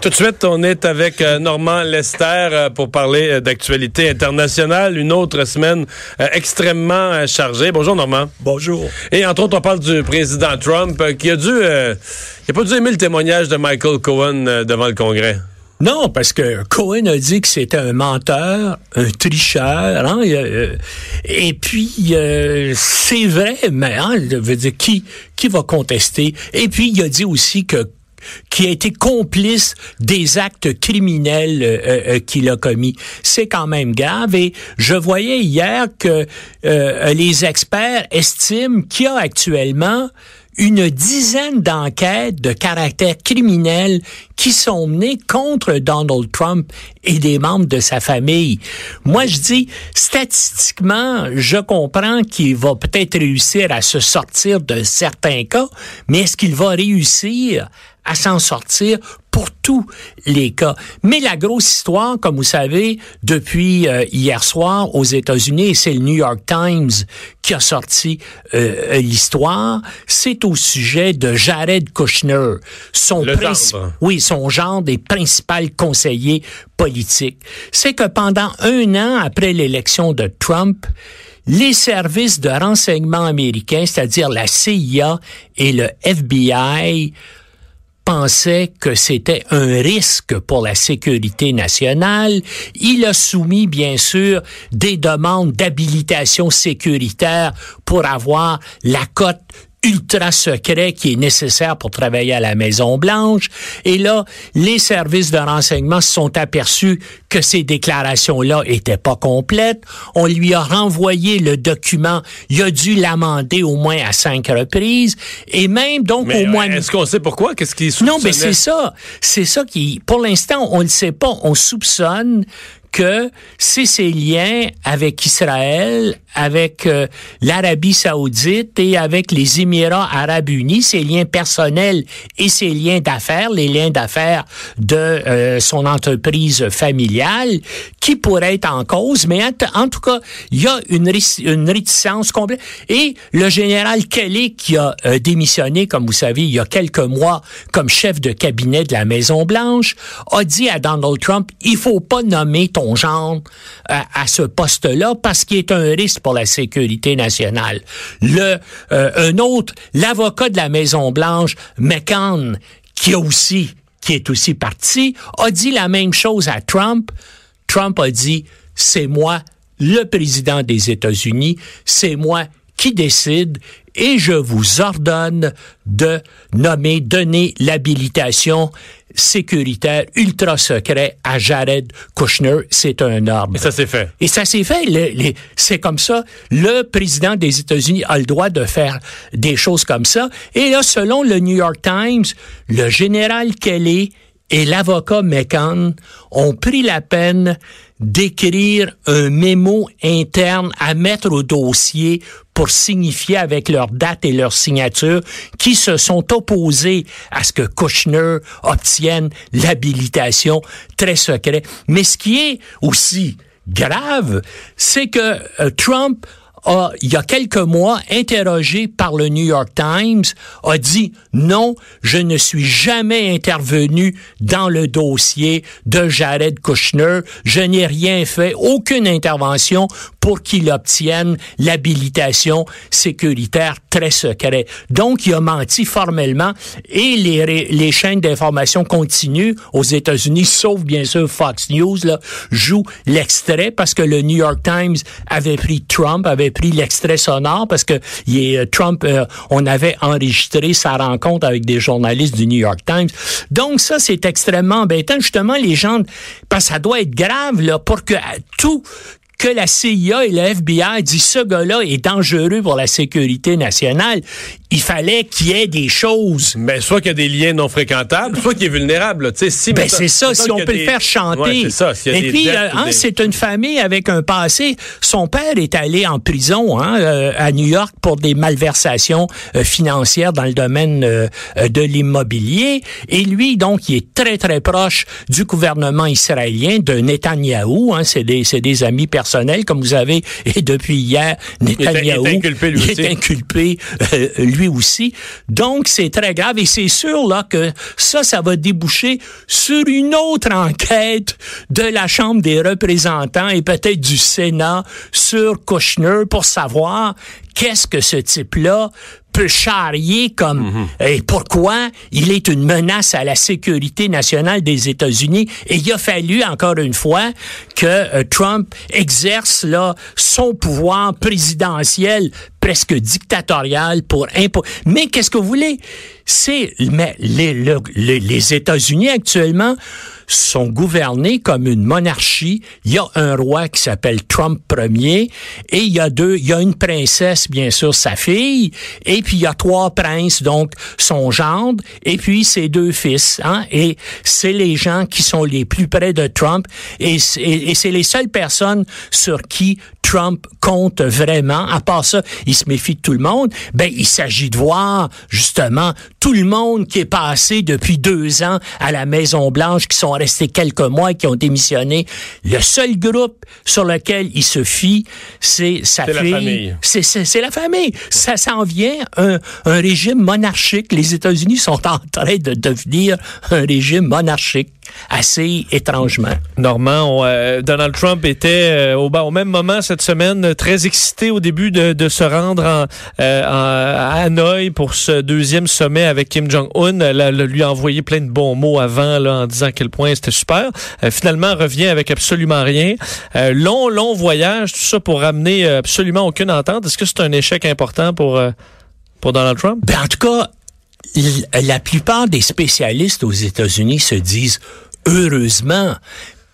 Tout de suite, on est avec euh, Normand Lester euh, pour parler euh, d'actualité internationale. Une autre semaine extrêmement chargée. Bonjour Normand. Bonjour. Et entre autres, on parle du président Trump qui a dû, il a pas dû aimer le témoignage de Michael Cohen devant le Congrès. Non, parce que Cohen a dit que c'était un menteur, un tricheur, hein, et puis c'est vrai, mais hein, veut dire qui qui va contester? Et puis il a dit aussi que qui a été complice des actes criminels euh, euh, euh, qu'il a commis. C'est quand même grave et je voyais hier que les experts estiment qu'il y a actuellement une dizaine d'enquêtes de caractère criminel qui sont menées contre Donald Trump et des membres de sa famille. Moi, je dis, statistiquement, je comprends qu'il va peut-être réussir à se sortir de certains cas, mais est-ce qu'il va réussir à s'en sortir? Pour tous les cas. Mais la grosse histoire, comme vous savez, depuis euh, hier soir aux États-Unis, c'est le New York Times qui a sorti euh, l'histoire, c'est au sujet de Jared Kushner, son oui, son genre des principaux conseillers politiques. C'est que pendant un an après l'élection de Trump, les services de renseignement américains, c'est-à-dire la CIA et le FBI, pensait que c'était un risque pour la sécurité nationale. Il a soumis, bien sûr, des demandes d'habilitation sécuritaire pour avoir la cote ultra secret qui est nécessaire pour travailler à la Maison Blanche. Et là, les services de renseignement se sont aperçus que ces déclarations-là étaient pas complètes. On lui a renvoyé le document. Il a dû l'amender au moins à cinq reprises. Et même donc au moins... Est-ce qu'on sait pourquoi? Qu'est-ce qui Non, mais c'est ça. C'est ça qui... Pour l'instant, on ne sait pas. On soupçonne que c'est ses liens avec Israël, avec euh, l'Arabie saoudite et avec les Émirats arabes unis, ses liens personnels et ses liens d'affaires, les liens d'affaires de euh, son entreprise familiale, qui pourraient être en cause. Mais en, tout cas, il y a une, une, réticence complète. Et le général Kelly, qui a euh, démissionné, comme vous savez, il y a quelques mois comme chef de cabinet de la Maison-Blanche, a dit à Donald Trump, il faut pas nommer genre à ce poste-là parce qu'il est un risque pour la sécurité nationale. Le euh, un autre, l'avocat de la Maison Blanche, McCann, qui a aussi qui est aussi parti, a dit la même chose à Trump. Trump a dit c'est moi le président des États-Unis, c'est moi qui décide et je vous ordonne de nommer, donner l'habilitation sécuritaire ultra secret à Jared Kushner. C'est un ordre. Et ça s'est fait. Et ça s'est fait. c'est comme ça. Le président des États-Unis a le droit de faire des choses comme ça. Et là, selon le New York Times, le général Kelly et l'avocat McCann ont pris la peine d'écrire un mémo interne à mettre au dossier pour signifier avec leur date et leur signature qui se sont opposés à ce que Kushner obtienne l'habilitation très secret. Mais ce qui est aussi grave, c'est que euh, Trump a, il y a quelques mois, interrogé par le New York Times, a dit non, je ne suis jamais intervenu dans le dossier de Jared Kushner. Je n'ai rien fait, aucune intervention pour qu'il obtienne l'habilitation sécuritaire très secrète. Donc, il a menti formellement et les, les chaînes d'information continuent aux États-Unis, sauf bien sûr Fox News, là, joue l'extrait parce que le New York Times avait pris Trump, avait pris l'extrait sonore parce que il Trump, euh, on avait enregistré sa rencontre avec des journalistes du New York Times. Donc ça, c'est extrêmement embêtant. Justement, les gens, parce ça doit être grave là pour que tout que la CIA et le FBI disent ce gars-là est dangereux pour la sécurité nationale il fallait qu'il y ait des choses. Mais soit qu'il y a des liens non fréquentables, soit qu'il est vulnérable. Si, ben c'est ça, si on peut le faire chanter. ça, Et puis, euh, hein, c'est une famille avec un passé. Son père est allé en prison hein, euh, à New York pour des malversations euh, financières dans le domaine de l'immobilier. Et lui, donc, il est très, très proche du gouvernement israélien, de Netanyahou. Hein, c'est des, des amis personnels personnel, comme vous avez, et depuis hier, Netanyahu il est, inculpé lui aussi. est inculpé euh, lui aussi. Donc, c'est très grave et c'est sûr là que ça, ça va déboucher sur une autre enquête de la Chambre des représentants et peut-être du Sénat sur Kushner pour savoir qu'est-ce que ce type-là peut charrier comme et pourquoi il est une menace à la sécurité nationale des États-Unis? Et il a fallu encore une fois que euh, Trump exerce là son pouvoir présidentiel presque dictatorial pour impo mais qu'est-ce que vous voulez? C'est mais les, le- les, les États-Unis actuellement sont gouvernés comme une monarchie. Il y a un roi qui s'appelle Trump Ier et il y a deux, il y a une princesse bien sûr sa fille et puis il y a trois princes donc son gendre et puis ses deux fils. Hein, et c'est les gens qui sont les plus près de Trump et, c'est- et c'est les seules personnes sur qui Trump compte vraiment. À part ça, il se méfie de tout le monde. Ben, il s'agit de voir, justement, tout le monde qui est passé depuis deux ans à la Maison-Blanche, qui sont restés quelques mois, qui ont démissionné. Le seul groupe sur lequel il se fie, c'est sa fille. famille. C'est, la famille. Ça s'en vient un, un régime monarchique. Les États-Unis sont en train de devenir un régime monarchique, assez étrangement. Normand, on, euh, Donald Trump était euh, au, ben, au même moment cette semaine très excité au début de, de se rendre en, euh, en- à Hanoï pour ce deuxième sommet avec Kim Jong-un. Elle lui a envoyé plein de bons mots avant là, en disant à quel point c'était super. Euh, finalement, revient avec absolument rien. Euh, long, long voyage, tout ça pour ramener euh, absolument aucune entente. Est-ce que c'est un échec important pour, pour Donald Trump? Ben, en tout cas, la plupart des spécialistes aux États-Unis se disent heureusement.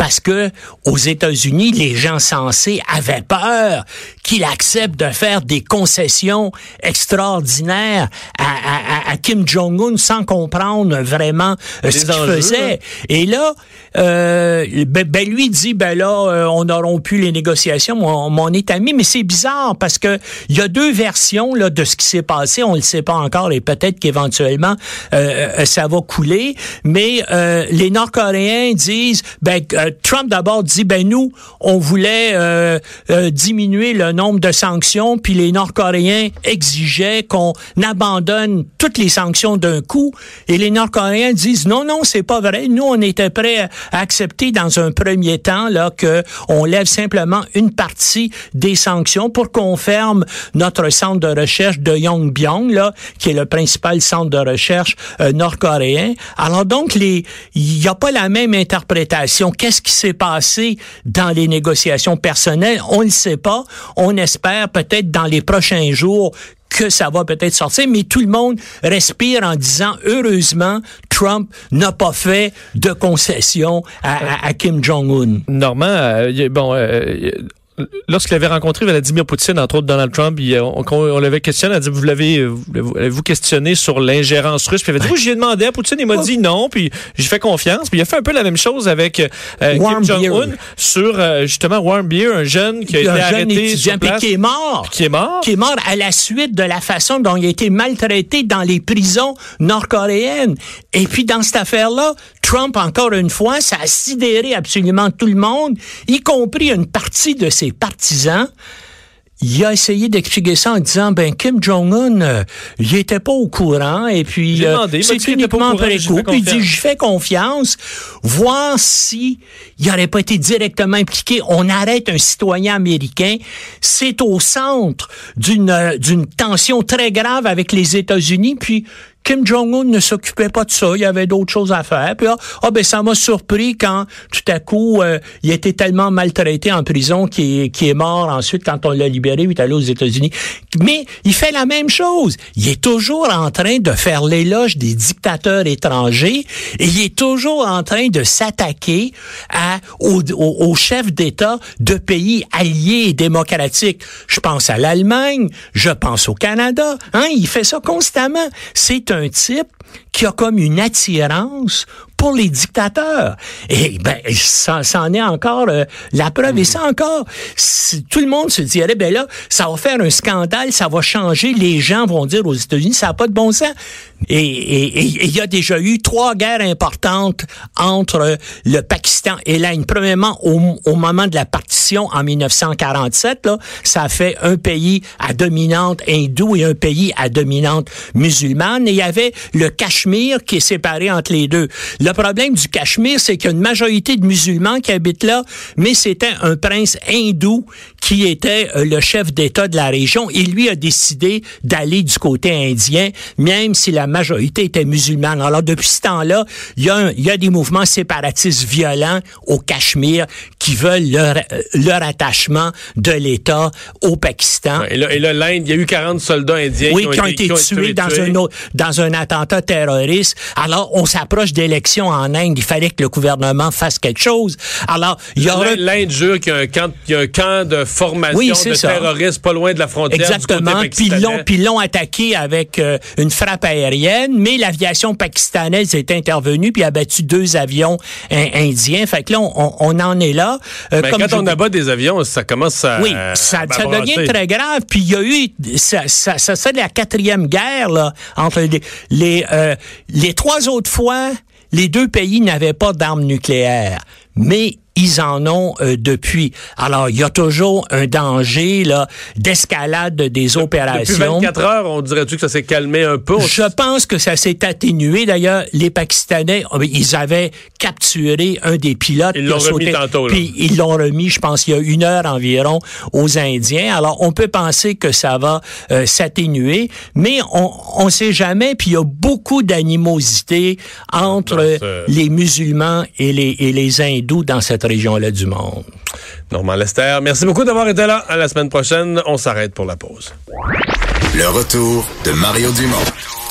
Parce que aux États-Unis, les gens sensés avaient peur qu'il accepte de faire des concessions extraordinaires à, à- à- à Kim Jong-un sans comprendre vraiment euh, ce qu'il faisait. Et là, euh, ben, ben, lui dit, ben là, euh, on a rompu les négociations, mon, mon est ami, mais c'est bizarre parce que il y a deux versions là de ce qui s'est passé, on le sait pas encore et peut-être qu'éventuellement euh, ça va couler, mais euh, les Nord-Coréens disent, ben Trump d'abord dit, ben nous, on voulait euh, euh, diminuer le nombre de sanctions, puis les Nord-Coréens exigeaient qu'on abandonne toutes les sanctions d'un coup, et les Nord-Coréens disent, non, non, c'est pas vrai, nous, on était prêts à accepter dans un premier temps là que on lève simplement une partie des sanctions pour qu'on ferme notre centre de recherche de Yongbyon, là, qui est le principal centre de recherche euh, nord-coréen. Alors donc, les, il n'y a pas la même interprétation. Qui s'est passé dans les négociations personnelles? On ne sait pas. On espère peut-être dans les prochains jours que ça va peut-être sortir, mais tout le monde respire en disant heureusement Trump n'a pas fait de concession à, Kim Jong-un. Normand, euh, bon, euh, lorsqu'il avait rencontré Vladimir Poutine, entre autres Donald Trump, il, on, l'avait questionné, elle a dit, vous l'avez, euh, vous questionné sur l'ingérence russe? Puis il avait dit, oui, j'ai demandé à Poutine, il m'a dit non, puis j'ai fait confiance. Puis il a fait un peu la même chose avec euh, Kim Jong-un sur euh, justement Warm Beer, un jeune qui a été un arrêté sur place, qui est mort. qui est mort. qui est mort à la suite de la façon dont il a été maltraité dans les prisons nord-coréennes. Et puis dans cette affaire-là, Trump, encore une fois, ça a sidéré absolument tout le monde, y compris une partie de ses partisans. Il a essayé d'expliquer ça en disant, ben Kim Jong-un, euh, il était pas au courant et puis euh, c'est uniquement après coup. Puis il dit, je fais confiance, voir si il n'aurait pas été directement impliqué. On arrête un citoyen américain. C'est au centre d'une euh, d'une tension très grave avec les États-Unis. Puis Kim Jong-un ne s'occupait pas de ça. Il y avait d'autres choses à faire. Puis ah, ben ça m'a surpris quand tout à coup euh, il était tellement maltraité en prison qu'il est, mort ensuite quand on l'a libéré. Il est allé aux États-Unis. Mais il fait la même chose. Il est toujours en train de faire l'éloge des dictateurs étrangers et il est toujours en train de s'attaquer aux chefs d'État de pays alliés et démocratiques. Je pense à l'Allemagne, je pense au Canada. Hein, il fait ça constamment. C'est un type qui a comme une attirance pour les dictateurs. Et ben, ça, en est encore euh, la preuve. Et ça encore, tout le monde se dirait, ben là, ça va faire un scandale, ça va changer. Les gens vont dire aux États-Unis, ça n'a pas de bon sens. Et il y a déjà eu trois guerres importantes entre le Pakistan et l'Inde. Premièrement, au, au, moment de la partition en 1947, là, ça fait un pays à dominante hindoue et un pays à dominante musulmane. Et il y avait le Cachemire qui est séparé entre les deux. Le problème du Cachemire, c'est qu'il y a une majorité de musulmans qui habitent là, mais c'était un prince hindou qui était euh, le chef d'État de la région. Et lui a décidé d'aller du côté indien, même si la majorité était musulmane. Alors, depuis ce temps-là, il y, il y a des mouvements séparatistes violents au Cachemire qui veulent leur, leur attachement de l'État au Pakistan. et là, l'Inde, il y a eu 40 soldats indiens oui, qui ont, été, tués, dans, Un autre, dans un attentat terroriste. Alors, on s'approche d'élections en Inde. Il fallait que le gouvernement fasse quelque chose. Alors, il y aura... L'Inde jure qu'il y a un camp, il y a un camp de formation de terroristes pas loin de la frontière Exactement. Puis ils l'ont attaqué avec euh, une frappe aérienne, mais l'aviation pakistanaise est intervenue puis a battu deux avions indiens. Fait que là, on, on en est là. Euh, Mais quand on abat des avions, ça commence à. Oui, ça, ça devient très grave. Puis il y a eu. Ça, ça, ça c'est la quatrième guerre, là, entre les. Les, euh, les trois autres fois, les deux pays n'avaient pas d'armes nucléaires. Mais ils en ont euh, depuis. Alors, il y a toujours un danger là d'escalade des opérations. Depuis 24 heures, on dirait-tu que ça s'est calmé un peu? Je pense que ça s'est atténué. D'ailleurs, les Pakistanais, oh, ils avaient capturé un des pilotes. Ils l'ont remis tantôt. Puis ils l'ont remis, je pense, il y a une heure environ aux Indiens. Alors, on peut penser que ça va euh, s'atténuer, mais on ne sait jamais. Puis il y a beaucoup d'animosité entre les musulmans et les, et les hindous dans cette région-là du monde. Normand Lester, merci beaucoup d'avoir été là. À la semaine prochaine, on s'arrête pour la pause. Le retour de Mario Dumont.